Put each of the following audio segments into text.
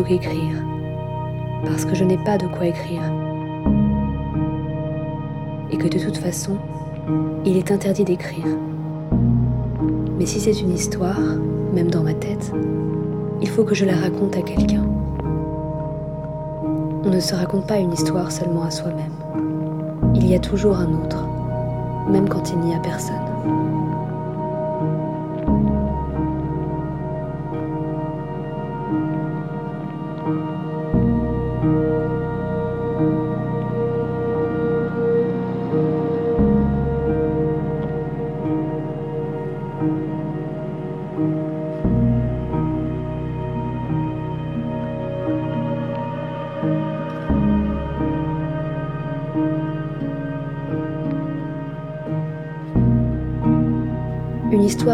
plutôt qu'écrire, parce que je n'ai pas de quoi écrire. Et que de toute façon, il est interdit d'écrire. Mais si c'est une histoire, même dans ma tête, il faut que je la raconte à quelqu'un. On ne se raconte pas une histoire seulement à soi-même. Il y a toujours un autre, même quand il n'y a personne.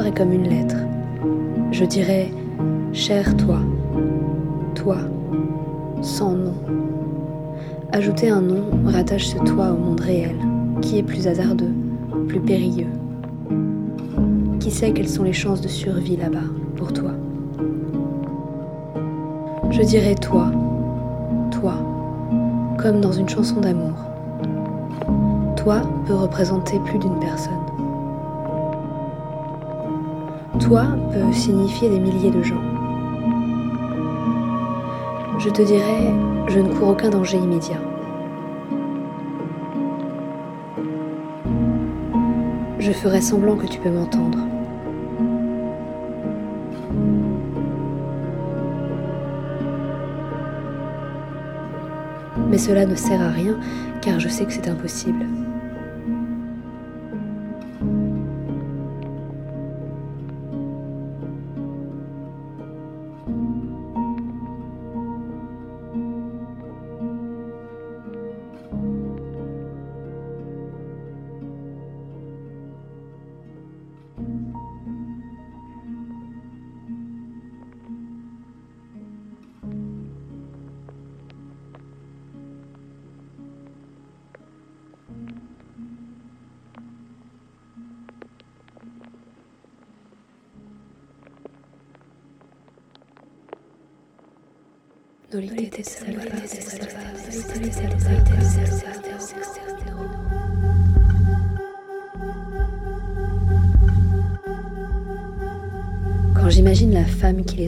Est comme une lettre. Je dirais Cher toi, toi, sans nom. Ajouter un nom rattache ce toi au monde réel, qui est plus hasardeux, plus périlleux. Qui sait quelles sont les chances de survie là-bas pour toi? Je dirais toi, toi, comme dans une chanson d'amour. Toi peut représenter plus d'une personne. Toi peut signifier des milliers de gens. Je te dirais, je ne cours aucun danger immédiat. Je ferai semblant que tu peux m'entendre. Mais cela ne sert à rien car je sais que c'est impossible.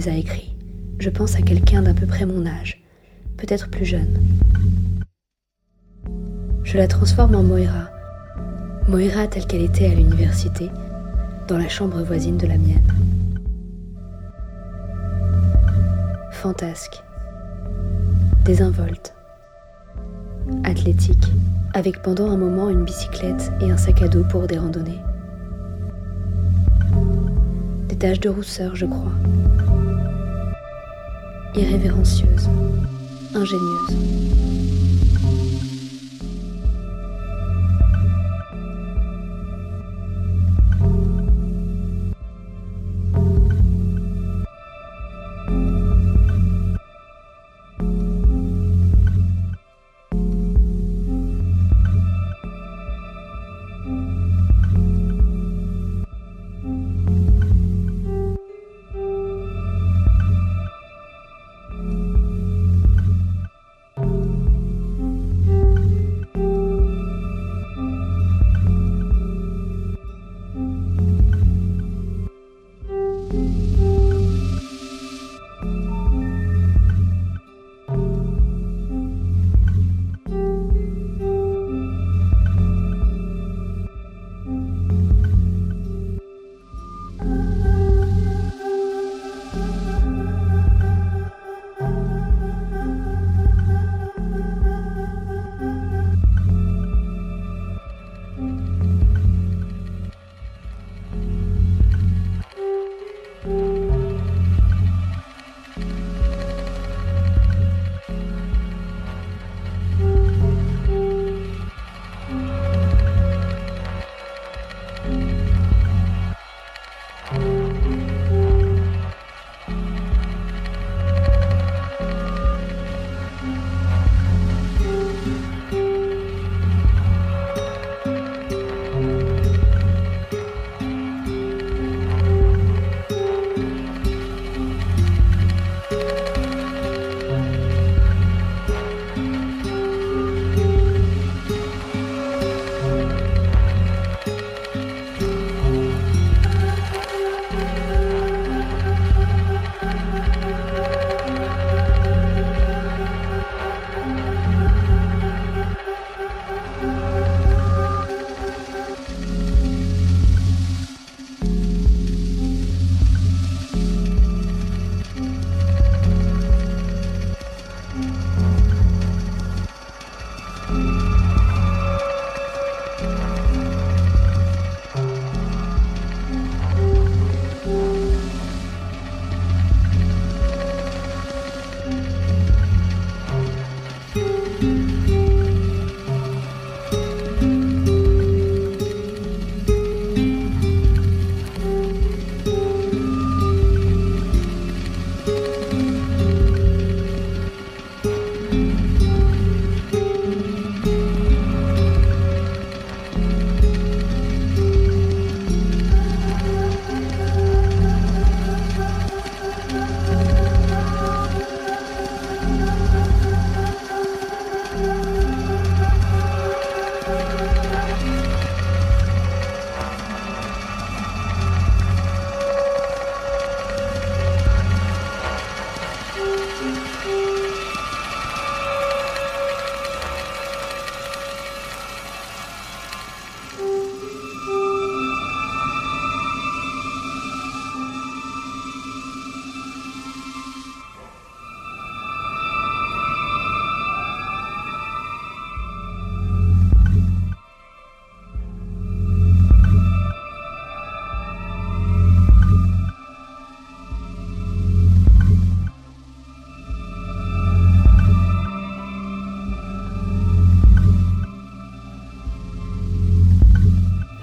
A écrits, je pense à quelqu'un d'à peu près mon âge, peut-être plus jeune. Je la transforme en Moira, Moira telle qu'elle était à l'université, dans la chambre voisine de la mienne. Fantasque, désinvolte, athlétique, avec pendant un moment une bicyclette et un sac à dos pour des randonnées. Des taches de rousseur, je crois. Irrévérencieuse, ingénieuse.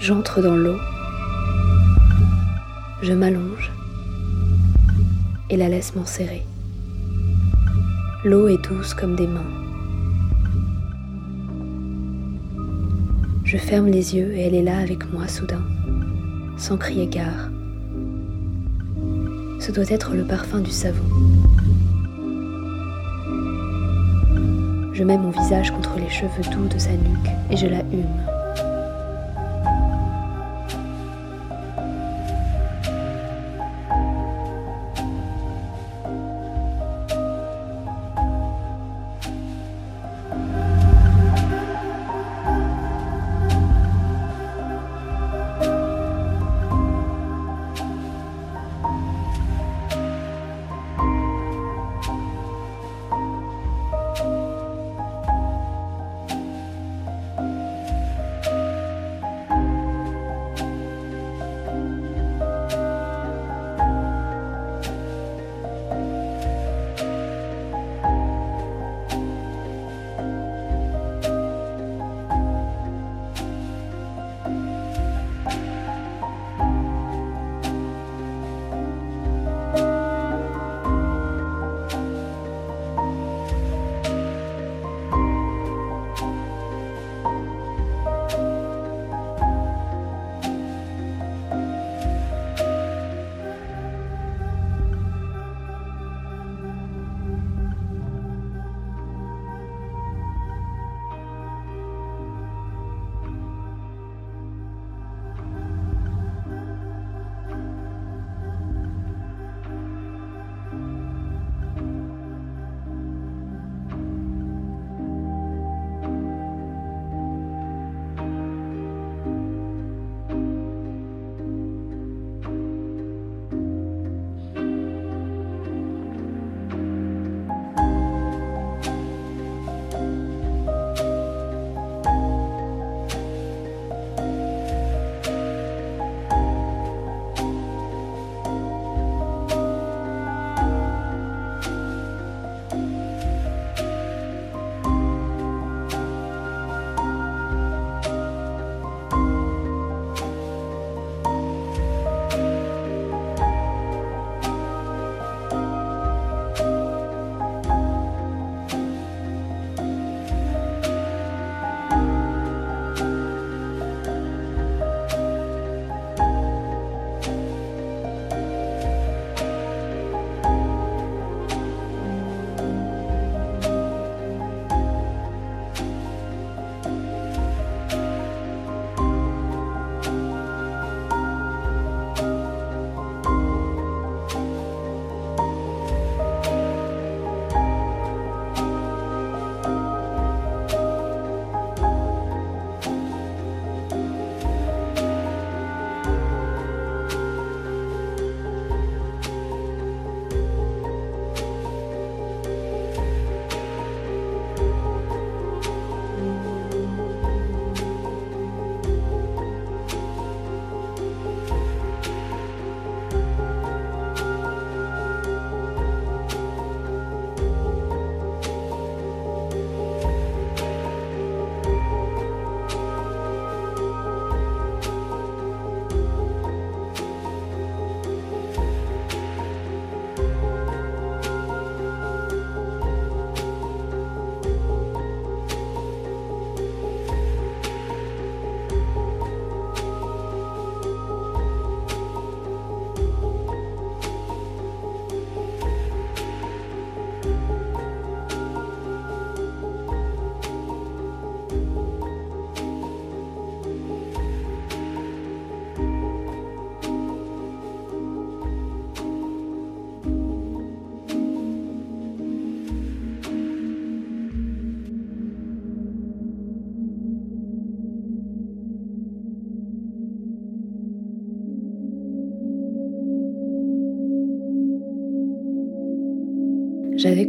J'entre dans l'eau, je m'allonge et la laisse m'enserrer. L'eau est douce comme des mains. Je ferme les yeux et elle est là avec moi soudain, sans crier gare. Ce doit être le parfum du savon. Je mets mon visage contre les cheveux doux de sa nuque et je la hume.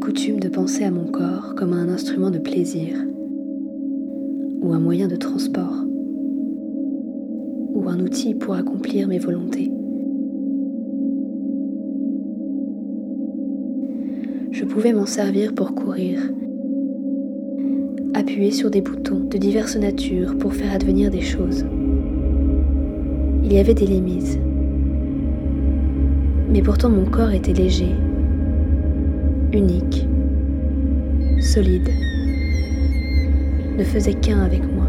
Coutume de penser à mon corps comme à un instrument de plaisir, ou un moyen de transport, ou un outil pour accomplir mes volontés. Je pouvais m'en servir pour courir, appuyer sur des boutons de diverses natures pour faire advenir des choses. Il y avait des limites. Mais pourtant mon corps était léger, unique, solide, ne faisait qu'un avec moi.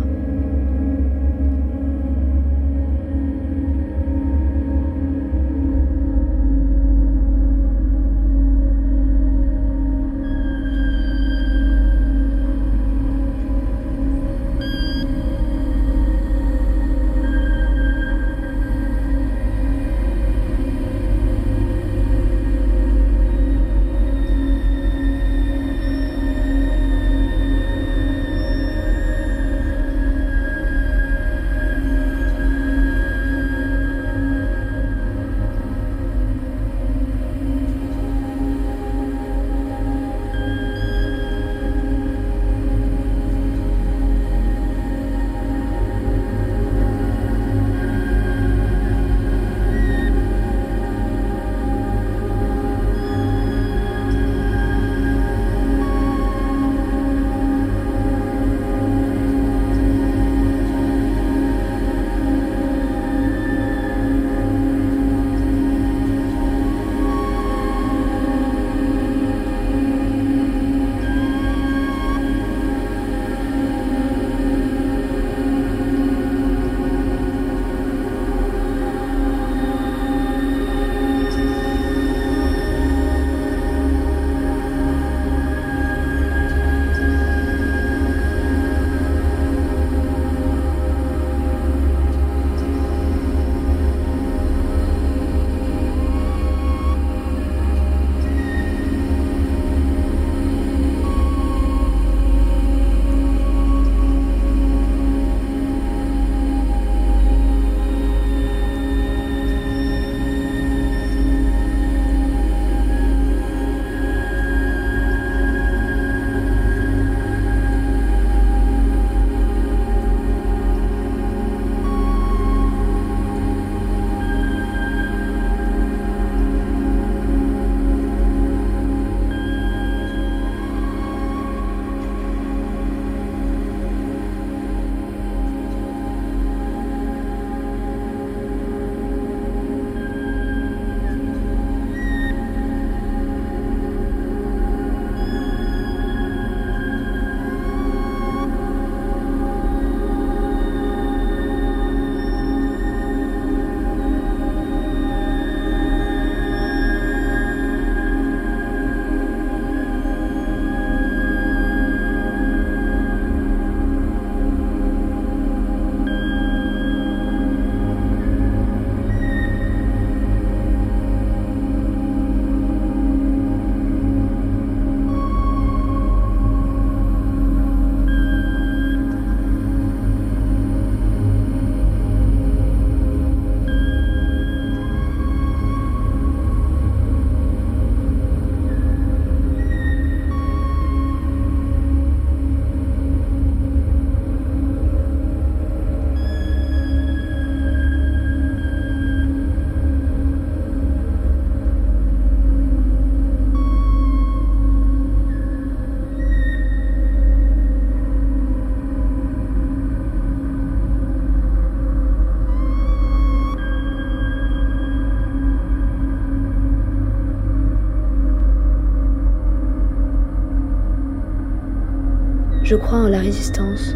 Je crois en la résistance.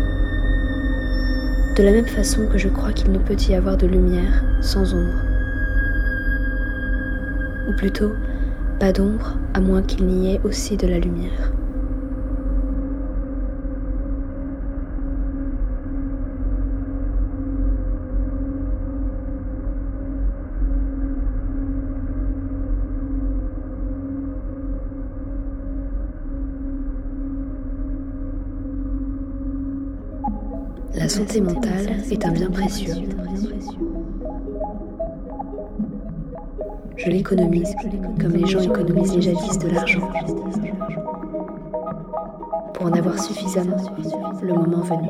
De la même façon que je crois qu'il ne peut y avoir de lumière sans ombre. Ou plutôt, pas d'ombre à moins qu'il n'y ait aussi de la lumière. Santé mentale est un bien précieux. Je l'économise comme les gens économisaient jadis de l'argent. Pour en avoir suffisamment le moment venu.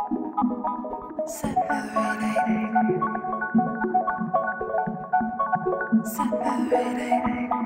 separating. Separating.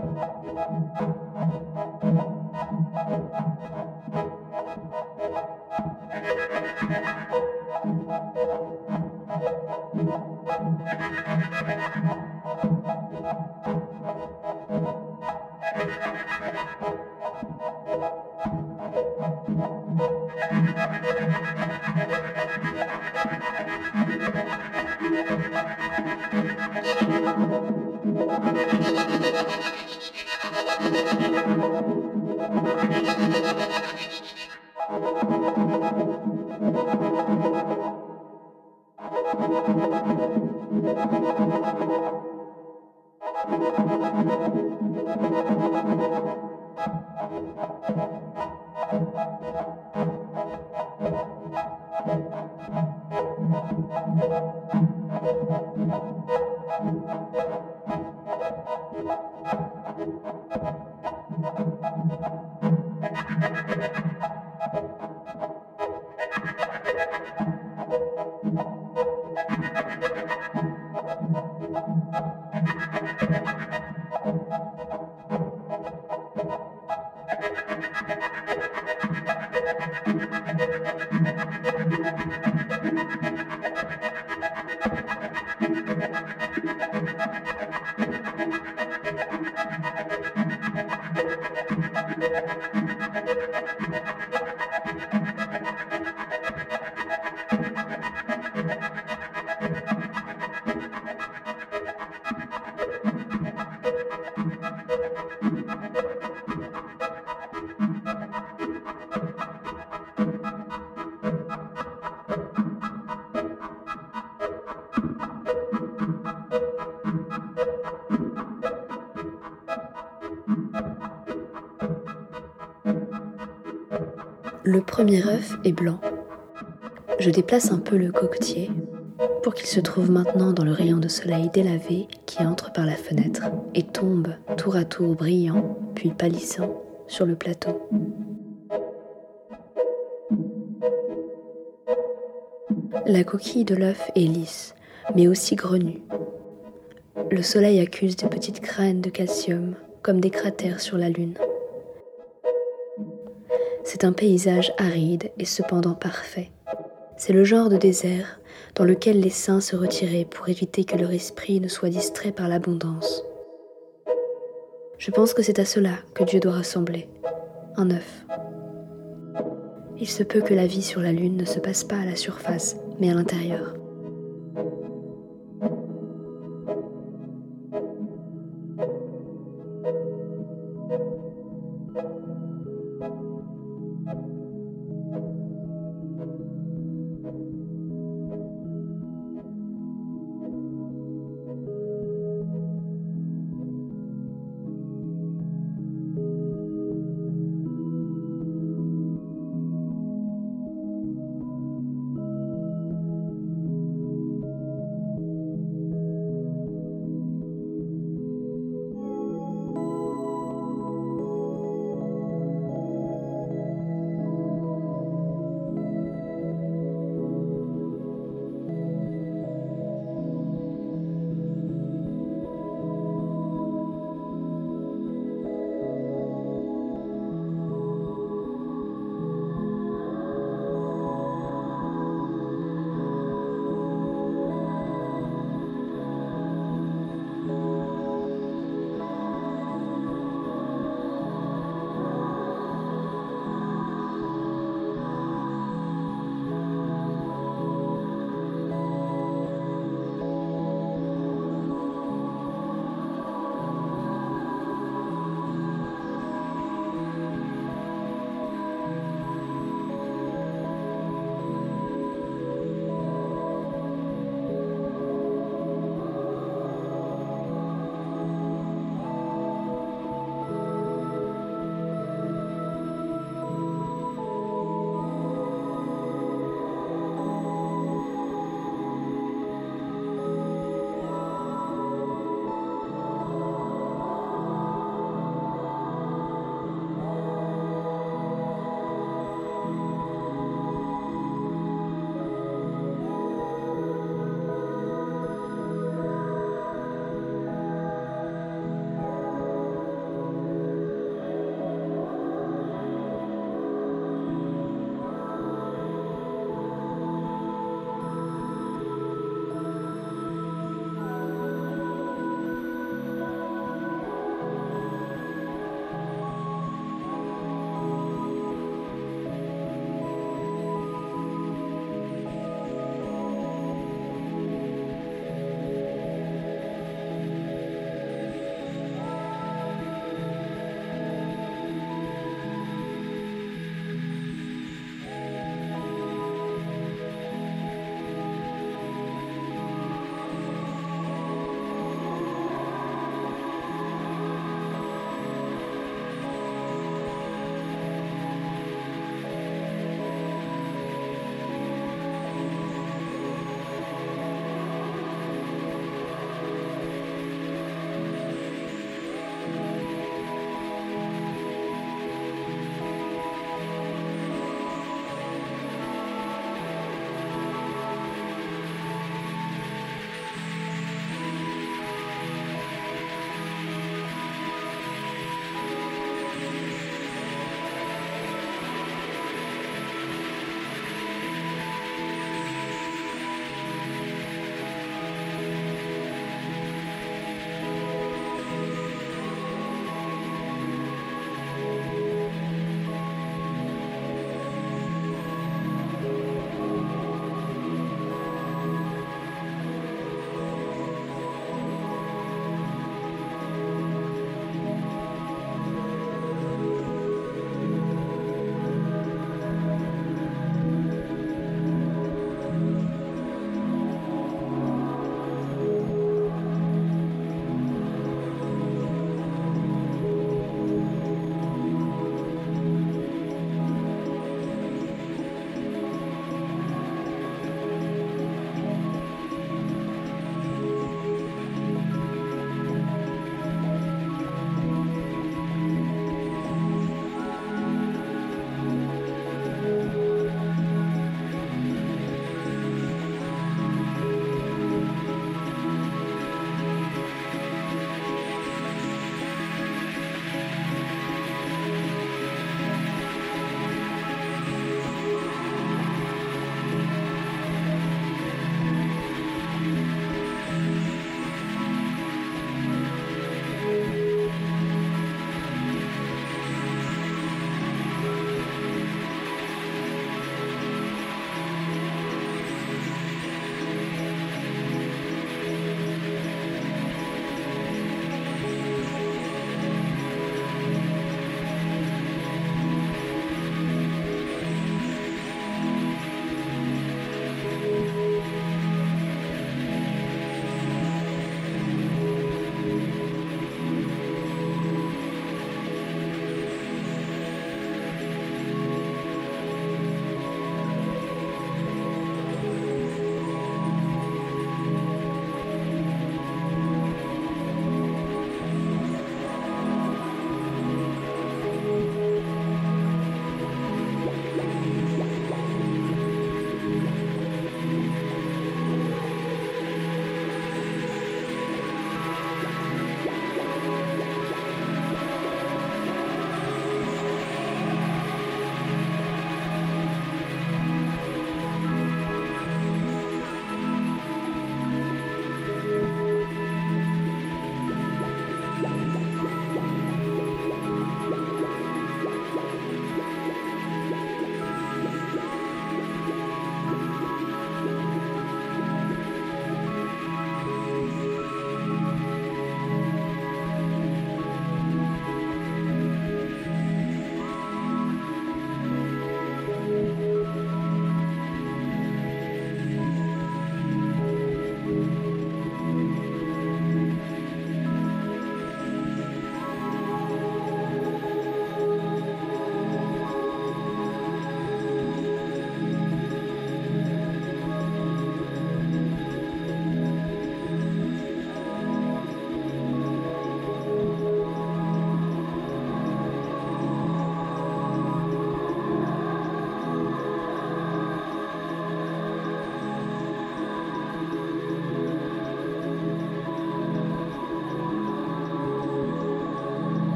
Thank you. premier œuf est blanc. Je déplace un peu le coquetier pour qu'il se trouve maintenant dans le rayon de soleil délavé qui entre par la fenêtre et tombe tour à tour brillant, puis pâlissant, sur le plateau. La coquille de l'œuf est lisse, mais aussi grenue. Le soleil accuse de petites graines de calcium, comme des cratères sur la lune. C'est un paysage aride et cependant parfait. C'est le genre de désert dans lequel les saints se retiraient pour éviter que leur esprit ne soit distrait par l'abondance. Je pense que c'est à cela que Dieu doit ressembler, un œuf. Il se peut que la vie sur la Lune ne se passe pas à la surface, mais à l'intérieur.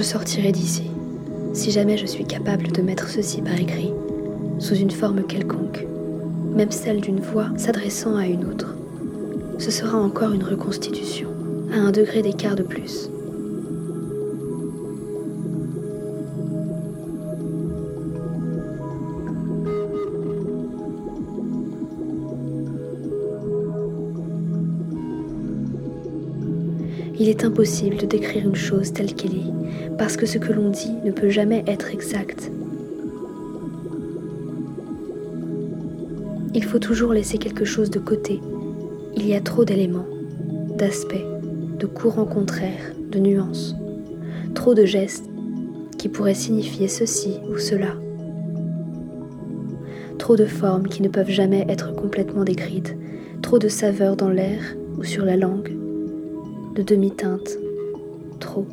Je sortirai d'ici, si jamais je suis capable de mettre ceci par écrit, sous une forme quelconque, même celle d'une voix s'adressant à une autre, ce sera encore une reconstitution, à un degré d'écart de plus. Il est impossible de décrire une chose telle qu'elle est, parce que ce que l'on dit ne peut jamais être exact. Il faut toujours laisser quelque chose de côté. Il y a trop d'éléments, d'aspects, de courants contraires, de nuances, trop de gestes qui pourraient signifier ceci ou cela, trop de formes qui ne peuvent jamais être complètement décrites, trop de saveurs dans l'air ou sur la langue, de demi-teinte, trop.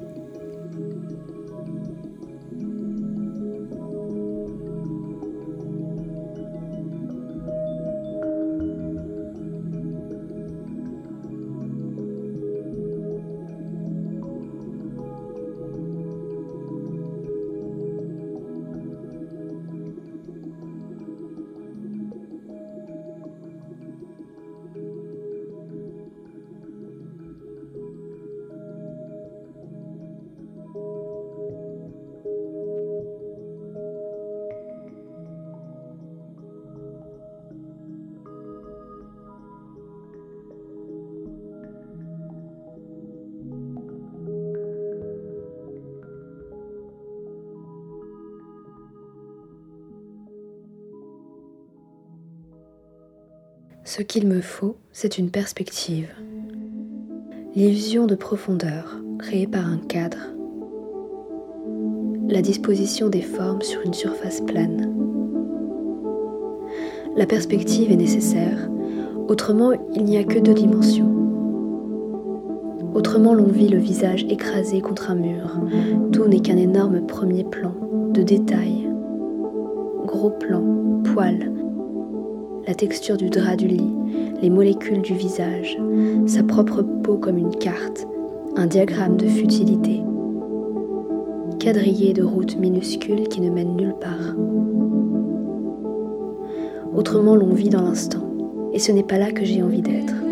Ce qu'il me faut, c'est une perspective. L'illusion de profondeur créée par un cadre. La disposition des formes sur une surface plane. La perspective est nécessaire, autrement il n'y a que deux dimensions. Autrement l'on vit le visage écrasé contre un mur, tout n'est qu'un énorme premier plan, de détails. Gros plan, poils, la texture du drap du lit, les molécules du visage, sa propre peau comme une carte, un diagramme de futilité, quadrillé de routes minuscules qui ne mènent nulle part. Autrement l'on vit dans l'instant, et ce n'est pas là que j'ai envie d'être.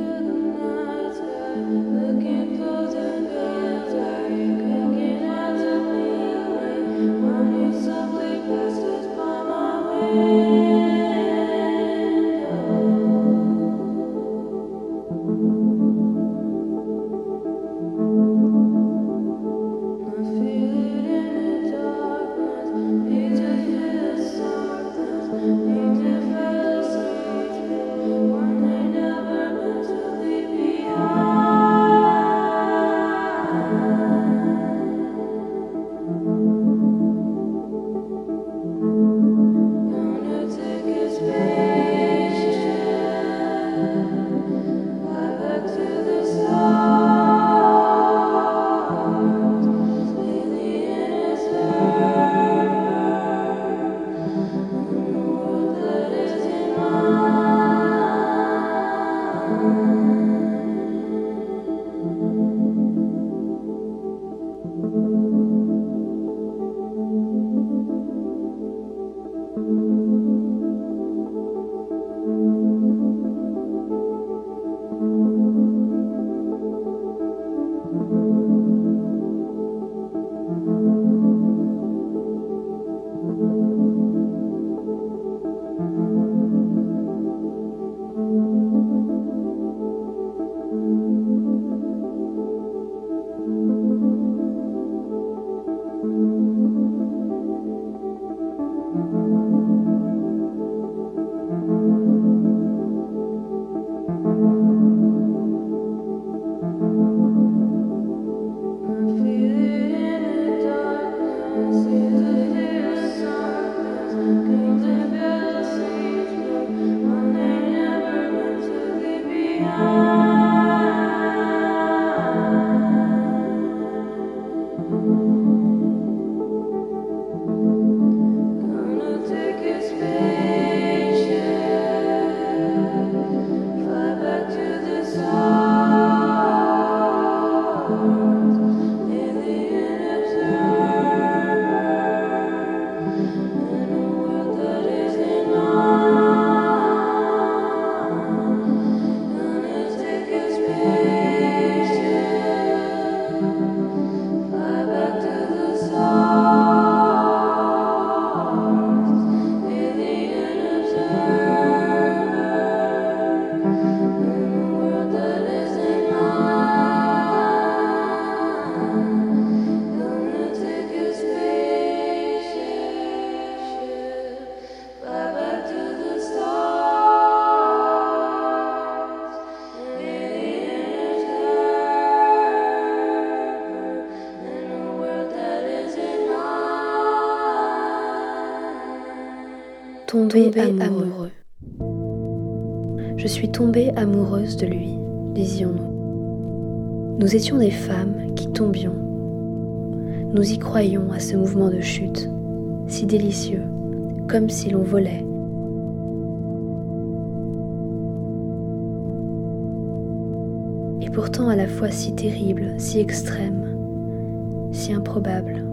Amoureux. Je suis tombée amoureuse de lui, disions-nous. Nous étions des femmes qui tombions. Nous y croyions à ce mouvement de chute, si délicieux, comme si l'on volait. Et pourtant à la fois si terrible, si extrême, si improbable.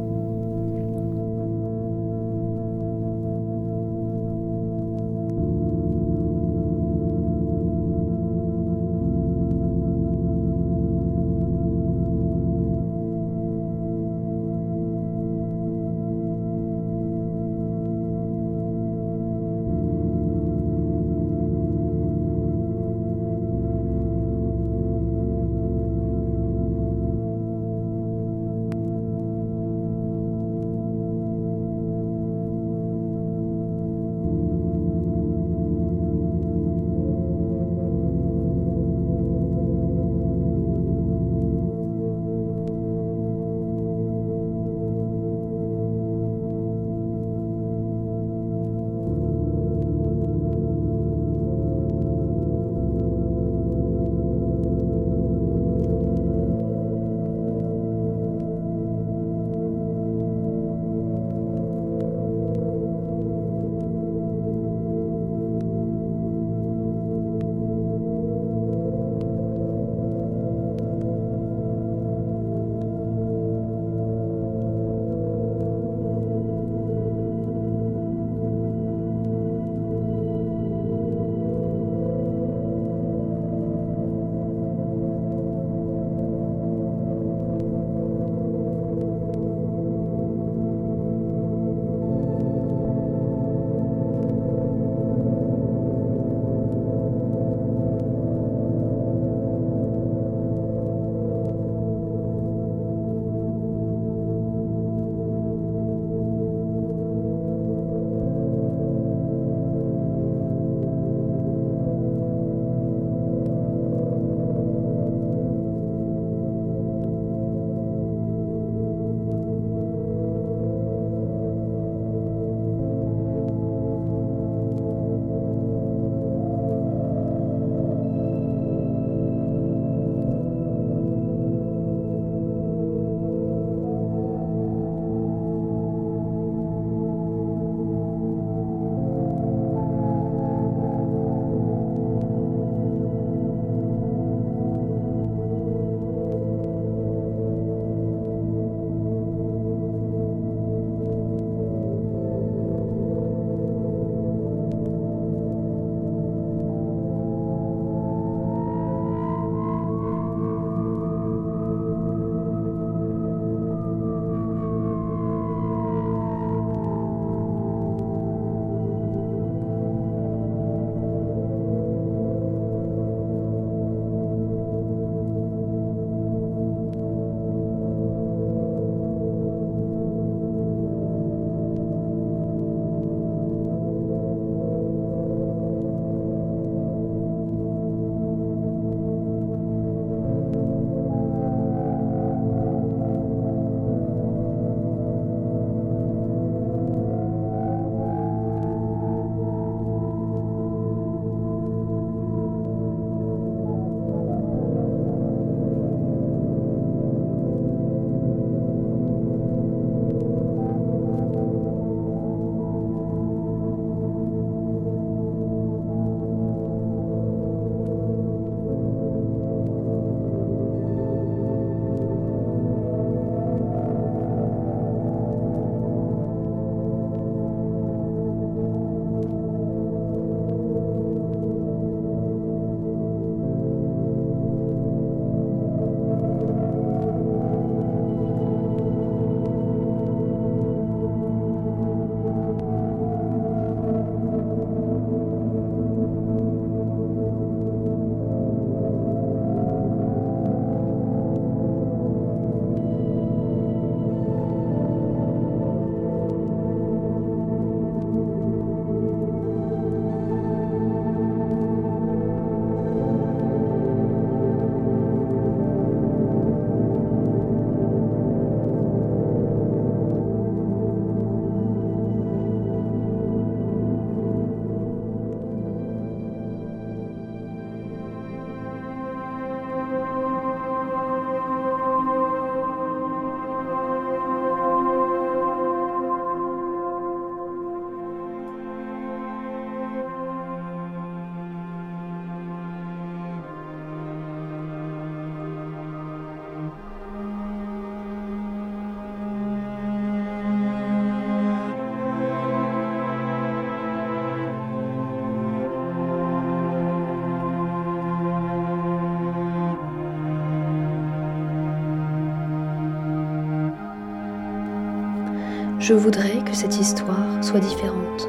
Je voudrais que cette histoire soit différente.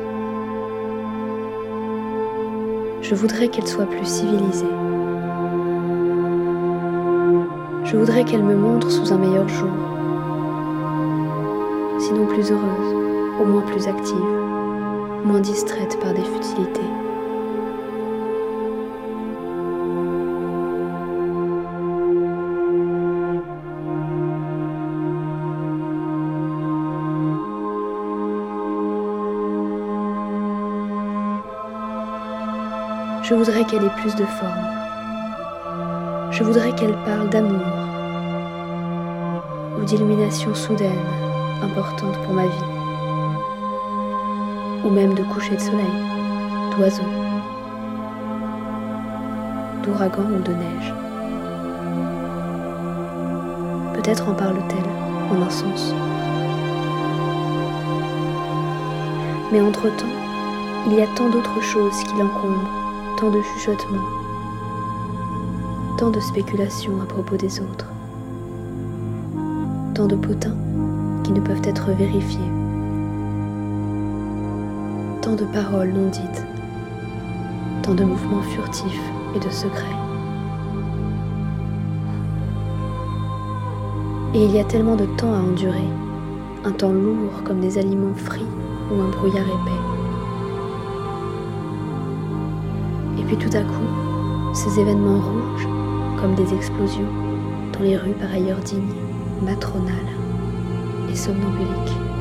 Je voudrais qu'elle soit plus civilisée. Je voudrais qu'elle me montre sous un meilleur jour. Sinon plus heureuse, au moins plus active, moins distraite par des futilités. Je voudrais qu'elle ait plus de forme. Je voudrais qu'elle parle d'amour ou d'illumination soudaine, importante pour ma vie, ou même de coucher de soleil, d'oiseaux, d'ouragan ou de neige. Peut-être en parle-t-elle en un sens. Mais entre-temps, il y a tant d'autres choses qui l'encombrent tant de chuchotements, tant de spéculations à propos des autres, tant de potins qui ne peuvent être vérifiés, tant de paroles non dites, tant de mouvements furtifs et de secrets. Et il y a tellement de temps à endurer, un temps lourd comme des aliments frits ou un brouillard épais. Puis tout à coup, ces événements rouges, comme des explosions, dans les rues par ailleurs dignes, matronales et somnambuliques.